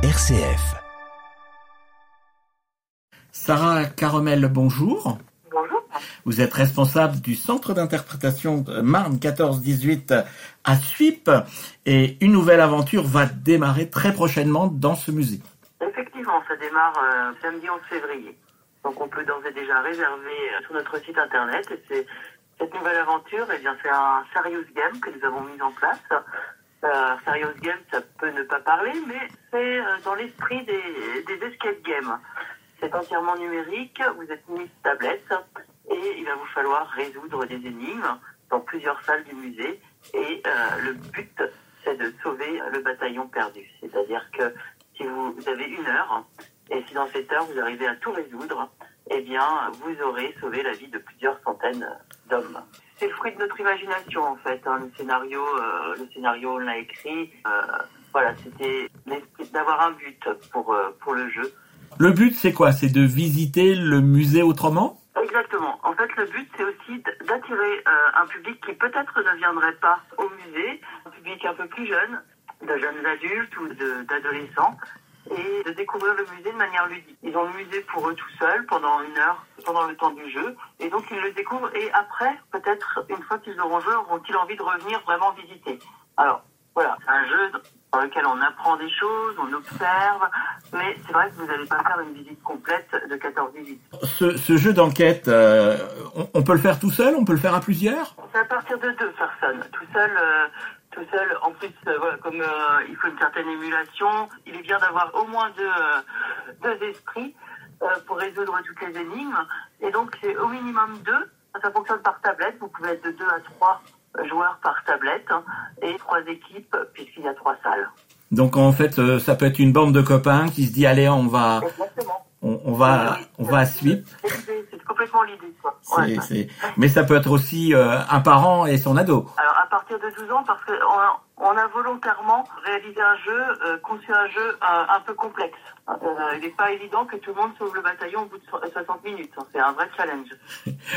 RCF. Sarah Caromel, bonjour. Bonjour. Vous êtes responsable du centre d'interprétation de Marne 14-18 à Suip et une nouvelle aventure va démarrer très prochainement dans ce musée. Effectivement, ça démarre euh, samedi 11 février. Donc on peut d'ores et déjà réserver euh, sur notre site internet. Et c'est cette nouvelle aventure, eh bien c'est un serious game que nous avons mis en place. Euh, serious game, ça peut ne pas parler, mais c'est euh, dans l'esprit des, des escape games. C'est entièrement numérique, vous êtes mis tablette et il va vous falloir résoudre des énigmes dans plusieurs salles du musée. Et euh, le but, c'est de sauver le bataillon perdu. C'est-à-dire que si vous avez une heure, et si dans cette heure vous arrivez à tout résoudre, eh bien, vous aurez sauvé la vie de plusieurs centaines d'hommes. C'est le fruit de notre imagination, en fait. hein. Le scénario, euh, le scénario, on l'a écrit. euh, voilà, c'était l'esprit d'avoir un but pour euh, pour le jeu. Le but, c'est quoi? C'est de visiter le musée autrement? Exactement. En fait, le but, c'est aussi d'attirer un public qui peut-être ne viendrait pas au musée, un public un peu plus jeune, de jeunes adultes ou d'adolescents, et de découvrir le musée de manière ludique. Ils ont le musée pour eux tout seuls pendant une heure, pendant le temps du jeu, et donc ils le découvrent, et après, peut-être, une fois qu'ils auront joué, auront-ils envie de revenir vraiment visiter. Alors, voilà, c'est un jeu dans lequel on apprend des choses, on observe, mais c'est vrai que vous n'allez pas faire une visite complète de 14 visites. ce, ce jeu d'enquête, euh, on, on peut le faire tout seul On peut le faire à plusieurs? C'est à partir de deux personnes. Tout seul, euh, tout seul. En plus, euh, voilà, comme il faut une certaine émulation, il est bien d'avoir au moins deux, deux esprits pour résoudre toutes les énigmes. Et donc, c'est au minimum deux. Ça fonctionne par tablette. Vous pouvez être de deux à trois joueurs par tablette hein, et trois équipes puisqu'il y a trois salles. Donc en fait, euh, ça peut être une bande de copains qui se dit allez, on va, Exactement. on, on va, on va à. C'est complètement l'idée. Ouais. Mais ça peut être aussi euh, un parent et son ado. Alors partir de 12 ans, parce qu'on a, on a volontairement réalisé un jeu, euh, conçu un jeu euh, un peu complexe. Euh, il n'est pas évident que tout le monde sauve le bataillon au bout de so- 60 minutes. hein. C'est un vrai challenge.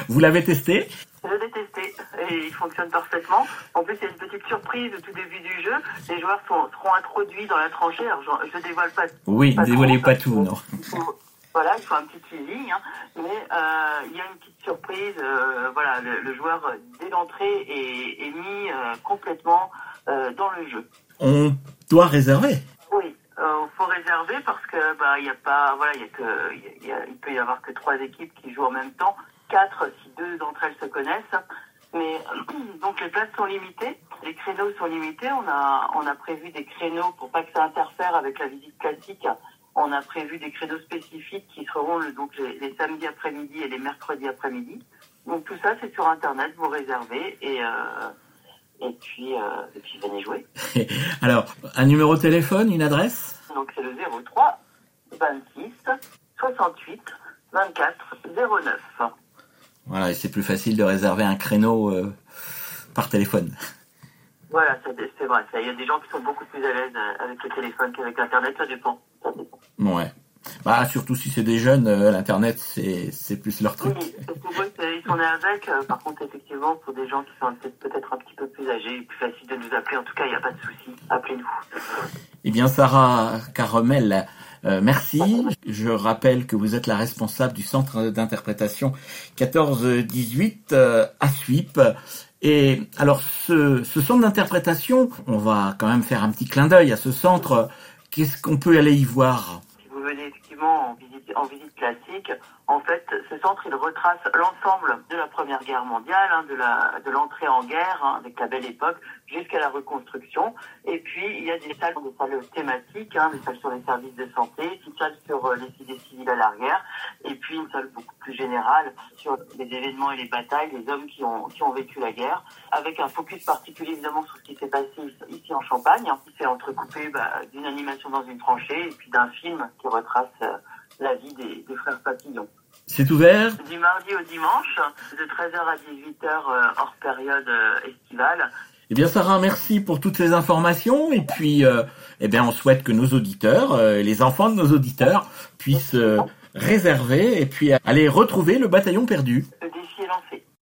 Vous l'avez testé? Je l'ai testé et il fonctionne parfaitement. En plus, il y a une petite surprise au tout début du jeu. Les joueurs sont, seront introduits dans la tranchée. Alors, je ne dévoile pas Oui, Pas dévoilez pas tout, non. Il voilà, il faut un petit teasing, hein. mais euh, il y a une petite surprise. euh, voilà, le, le joueur dès l'entrée est, est mis euh, complètement euh, dans le jeu. On doit réserver. Oui, euh, faut réserver parce que bah il y a pas, voilà, il y a que, il il y a- il peut y avoir que trois équipes qui jouent en même temps, quatre si deux d'entre elles se connaissent. Mais donc les places sont limitées, les créneaux sont limités. On a on a prévu des créneaux pour pas que ça interfère avec la visite classique. On a prévu des créneaux spécifiques qui seront le, donc les, les samedis après-midi et les mercredis après-midi. Donc tout ça c'est sur internet, vous réservez et euh, et puis euh, et puis venez jouer. Alors, un numéro de téléphone, une adresse? Donc c'est le 03 26 68 24 09. Voilà, et c'est plus facile de réserver un créneau euh, par téléphone. Voilà, c'est c'est vrai. ça. Il y a des gens qui sont beaucoup plus à l'aise avec le téléphone qu'avec Internet, ça dépend. Ouais. Bah, surtout si c'est des jeunes, euh, l'internet c'est plus leur truc. Oui, pour eux, ils sont nés avec. euh, Par contre, effectivement, pour des gens qui sont peut-être un petit peu plus âgés, plus facile de nous appeler. En tout cas, il n'y a pas de souci. Appelez-nous. Eh bien, Sarah Caromel, euh, merci. Je rappelle que vous êtes la responsable du centre d'interprétation 14-18 euh, à Suip. Et alors, ce, ce centre d'interprétation, on va quand même faire un petit clin d'œil à ce centre. Qu'est-ce qu'on peut aller y voir? En visite, classique, en fait, ce centre, il retrace l'ensemble de la Première Guerre mondiale, hein, de l'entrée en guerre, hein, avec la Belle Époque, jusqu'à la reconstruction. Et puis, il y a des salles, thématiques, hein, des salles sur les services de santé, une salle sur euh, les idées civiles à l'arrière, et puis une salle beaucoup plus générale sur les événements et les batailles, les hommes qui ont vécu la guerre, avec un focus particulier évidemment sur ce qui s'est passé ici en Champagne, hein, qui s'est entrecoupé bah, d'une animation dans une tranchée et puis d'un film qui retrace la vie des, des frères Papillon. C'est ouvert Du mardi au dimanche, de 13h à 18h euh, hors période euh, estivale. Eh bien, Sarah, merci pour toutes ces informations. Et puis, euh, eh bien, on souhaite que nos auditeurs, euh, les enfants de nos auditeurs, puissent euh, réserver et puis aller retrouver le bataillon perdu. C'est